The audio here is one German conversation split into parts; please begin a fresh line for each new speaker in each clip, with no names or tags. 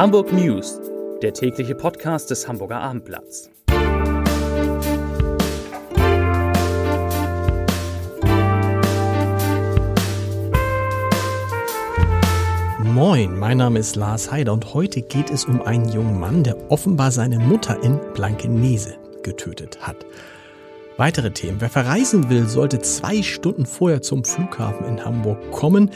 Hamburg News, der tägliche Podcast des Hamburger Abendblatts.
Moin, mein Name ist Lars Heider und heute geht es um einen jungen Mann, der offenbar seine Mutter in Blankenese getötet hat. Weitere Themen. Wer verreisen will, sollte zwei Stunden vorher zum Flughafen in Hamburg kommen.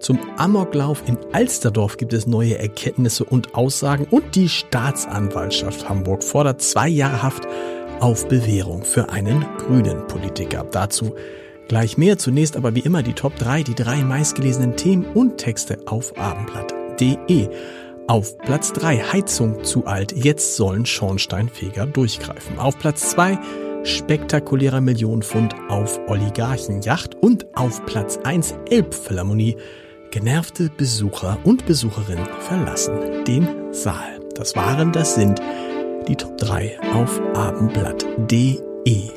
Zum Amoklauf in Alsterdorf gibt es neue Erkenntnisse und Aussagen und die Staatsanwaltschaft Hamburg fordert zwei Jahre Haft auf Bewährung für einen grünen Politiker. Dazu gleich mehr. Zunächst aber wie immer die Top 3, die drei meistgelesenen Themen und Texte auf abendblatt.de. Auf Platz 3 Heizung zu alt, jetzt sollen Schornsteinfeger durchgreifen. Auf Platz 2 spektakulärer Millionenfund auf Oligarchenjacht und auf Platz 1 Elbphilharmonie. Genervte Besucher und Besucherinnen verlassen den Saal. Das waren, das sind die Top 3 auf abendblatt.de.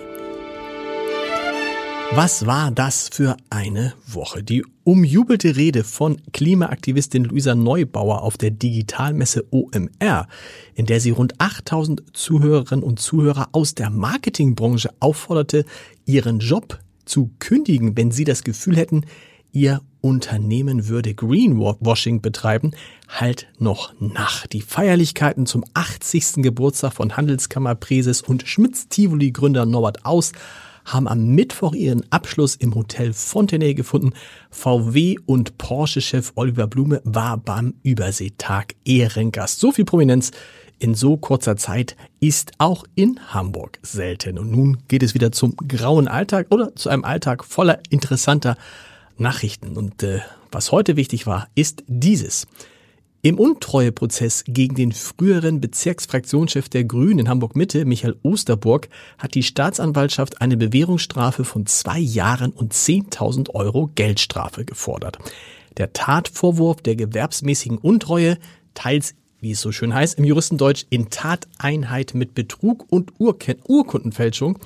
Was war das für eine Woche? Die umjubelte Rede von Klimaaktivistin Luisa Neubauer auf der Digitalmesse OMR, in der sie rund 8000 Zuhörerinnen und Zuhörer aus der Marketingbranche aufforderte, ihren Job zu kündigen, wenn sie das Gefühl hätten, ihr Unternehmen würde Greenwashing betreiben, halt noch nach. Die Feierlichkeiten zum 80. Geburtstag von Handelskammerpräses und Schmitz-Tivoli-Gründer Norbert Aus haben am Mittwoch ihren Abschluss im Hotel Fontenay gefunden. VW und Porsche-Chef Oliver Blume war beim Überseetag Ehrengast. So viel Prominenz in so kurzer Zeit ist auch in Hamburg selten. Und nun geht es wieder zum grauen Alltag oder zu einem Alltag voller interessanter Nachrichten. Und äh, was heute wichtig war, ist dieses. Im Untreueprozess gegen den früheren Bezirksfraktionschef der Grünen in Hamburg Mitte, Michael Osterburg, hat die Staatsanwaltschaft eine Bewährungsstrafe von zwei Jahren und 10.000 Euro Geldstrafe gefordert. Der Tatvorwurf der gewerbsmäßigen Untreue, teils wie es so schön heißt im Juristendeutsch, in Tateinheit mit Betrug und Urkundenfälschung,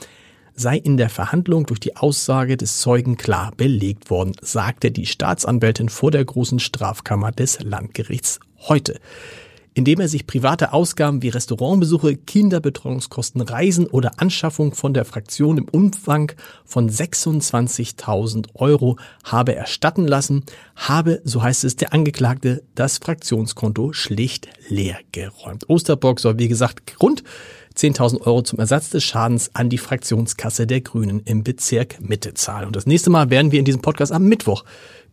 sei in der Verhandlung durch die Aussage des Zeugen klar belegt worden, sagte die Staatsanwältin vor der großen Strafkammer des Landgerichts heute indem er sich private Ausgaben wie Restaurantbesuche, Kinderbetreuungskosten, Reisen oder Anschaffung von der Fraktion im Umfang von 26.000 Euro habe erstatten lassen, habe, so heißt es, der Angeklagte das Fraktionskonto schlicht leer geräumt. Osterburg soll, wie gesagt, rund 10.000 Euro zum Ersatz des Schadens an die Fraktionskasse der Grünen im Bezirk Mitte zahlen. Und das nächste Mal werden wir in diesem Podcast am Mittwoch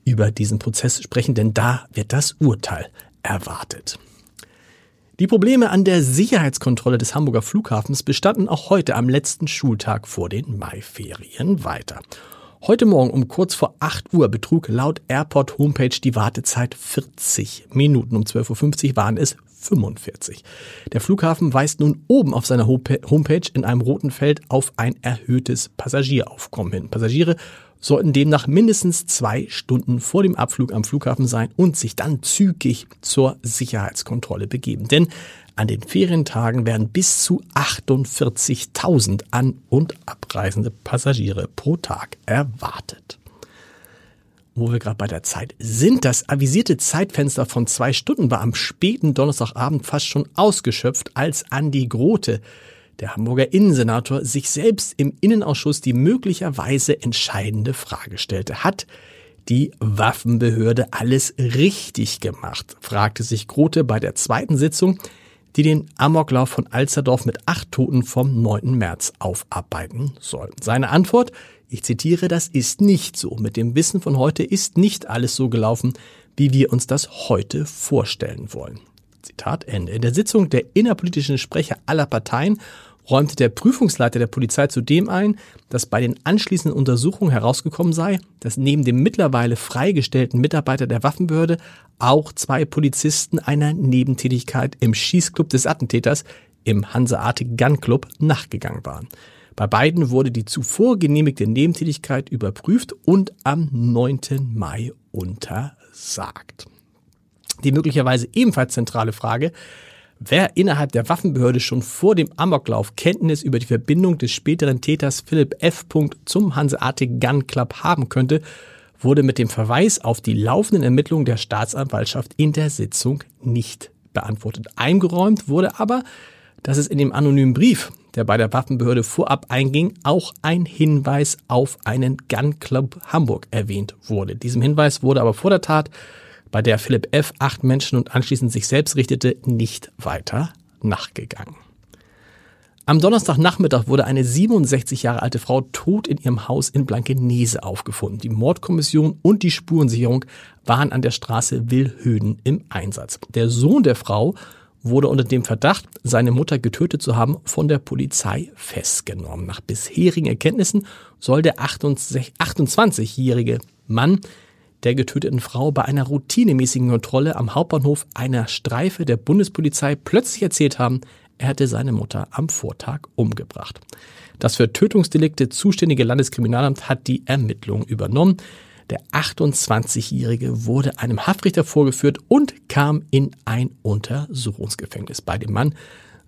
über diesen Prozess sprechen, denn da wird das Urteil erwartet. Die Probleme an der Sicherheitskontrolle des Hamburger Flughafens bestanden auch heute am letzten Schultag vor den Maiferien weiter. Heute Morgen um kurz vor 8 Uhr betrug laut Airport Homepage die Wartezeit 40 Minuten. Um 12.50 Uhr waren es 45. Der Flughafen weist nun oben auf seiner Homepage in einem roten Feld auf ein erhöhtes Passagieraufkommen hin. Passagiere sollten demnach mindestens zwei Stunden vor dem Abflug am Flughafen sein und sich dann zügig zur Sicherheitskontrolle begeben. Denn an den Ferientagen werden bis zu 48.000 an- und abreisende Passagiere pro Tag erwartet. Wo wir gerade bei der Zeit sind, das avisierte Zeitfenster von zwei Stunden war am späten Donnerstagabend fast schon ausgeschöpft, als Andi Grote der Hamburger Innensenator sich selbst im Innenausschuss die möglicherweise entscheidende Frage stellte. Hat die Waffenbehörde alles richtig gemacht? fragte sich Grote bei der zweiten Sitzung, die den Amoklauf von Alsterdorf mit acht Toten vom 9. März aufarbeiten soll. Seine Antwort, ich zitiere, das ist nicht so. Mit dem Wissen von heute ist nicht alles so gelaufen, wie wir uns das heute vorstellen wollen. Zitat Ende. In der Sitzung der innerpolitischen Sprecher aller Parteien räumte der Prüfungsleiter der Polizei zudem ein, dass bei den anschließenden Untersuchungen herausgekommen sei, dass neben dem mittlerweile freigestellten Mitarbeiter der Waffenbehörde auch zwei Polizisten einer Nebentätigkeit im Schießclub des Attentäters im Hanseatic Gun Club nachgegangen waren. Bei beiden wurde die zuvor genehmigte Nebentätigkeit überprüft und am 9. Mai untersagt. Die möglicherweise ebenfalls zentrale Frage, wer innerhalb der Waffenbehörde schon vor dem Amoklauf Kenntnis über die Verbindung des späteren Täters Philipp F. zum Hanseatic Gun Club haben könnte, wurde mit dem Verweis auf die laufenden Ermittlungen der Staatsanwaltschaft in der Sitzung nicht beantwortet. Eingeräumt wurde aber, dass es in dem anonymen Brief, der bei der Waffenbehörde vorab einging, auch ein Hinweis auf einen Gun Club Hamburg erwähnt wurde. Diesem Hinweis wurde aber vor der Tat, bei der Philipp F. acht Menschen und anschließend sich selbst richtete, nicht weiter nachgegangen. Am Donnerstagnachmittag wurde eine 67 Jahre alte Frau tot in ihrem Haus in Blankenese aufgefunden. Die Mordkommission und die Spurensicherung waren an der Straße Willhöden im Einsatz. Der Sohn der Frau wurde unter dem Verdacht, seine Mutter getötet zu haben, von der Polizei festgenommen. Nach bisherigen Erkenntnissen soll der 28-jährige Mann der getöteten Frau bei einer routinemäßigen Kontrolle am Hauptbahnhof einer Streife der Bundespolizei plötzlich erzählt haben, er hätte seine Mutter am Vortag umgebracht. Das für Tötungsdelikte zuständige Landeskriminalamt hat die Ermittlungen übernommen. Der 28-Jährige wurde einem Haftrichter vorgeführt und kam in ein Untersuchungsgefängnis. Bei dem Mann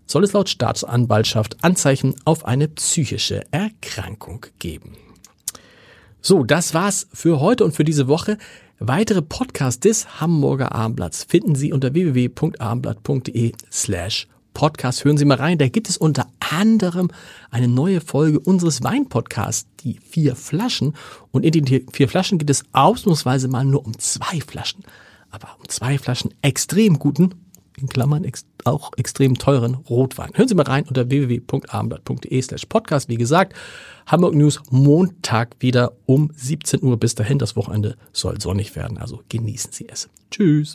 soll es laut Staatsanwaltschaft Anzeichen auf eine psychische Erkrankung geben. So, das war's für heute und für diese Woche. Weitere Podcasts des Hamburger Abendblatts finden Sie unter www.abendblatt.de slash Podcast. Hören Sie mal rein. Da gibt es unter anderem eine neue Folge unseres Weinpodcasts, die vier Flaschen. Und in den vier Flaschen geht es ausnahmsweise mal nur um zwei Flaschen. Aber um zwei Flaschen extrem guten, in Klammern ex auch extrem teuren Rotwein. Hören Sie mal rein unter www.abendblatt.de slash podcast. Wie gesagt, Hamburg News Montag wieder um 17 Uhr. Bis dahin, das Wochenende soll sonnig werden. Also genießen Sie es. Tschüss.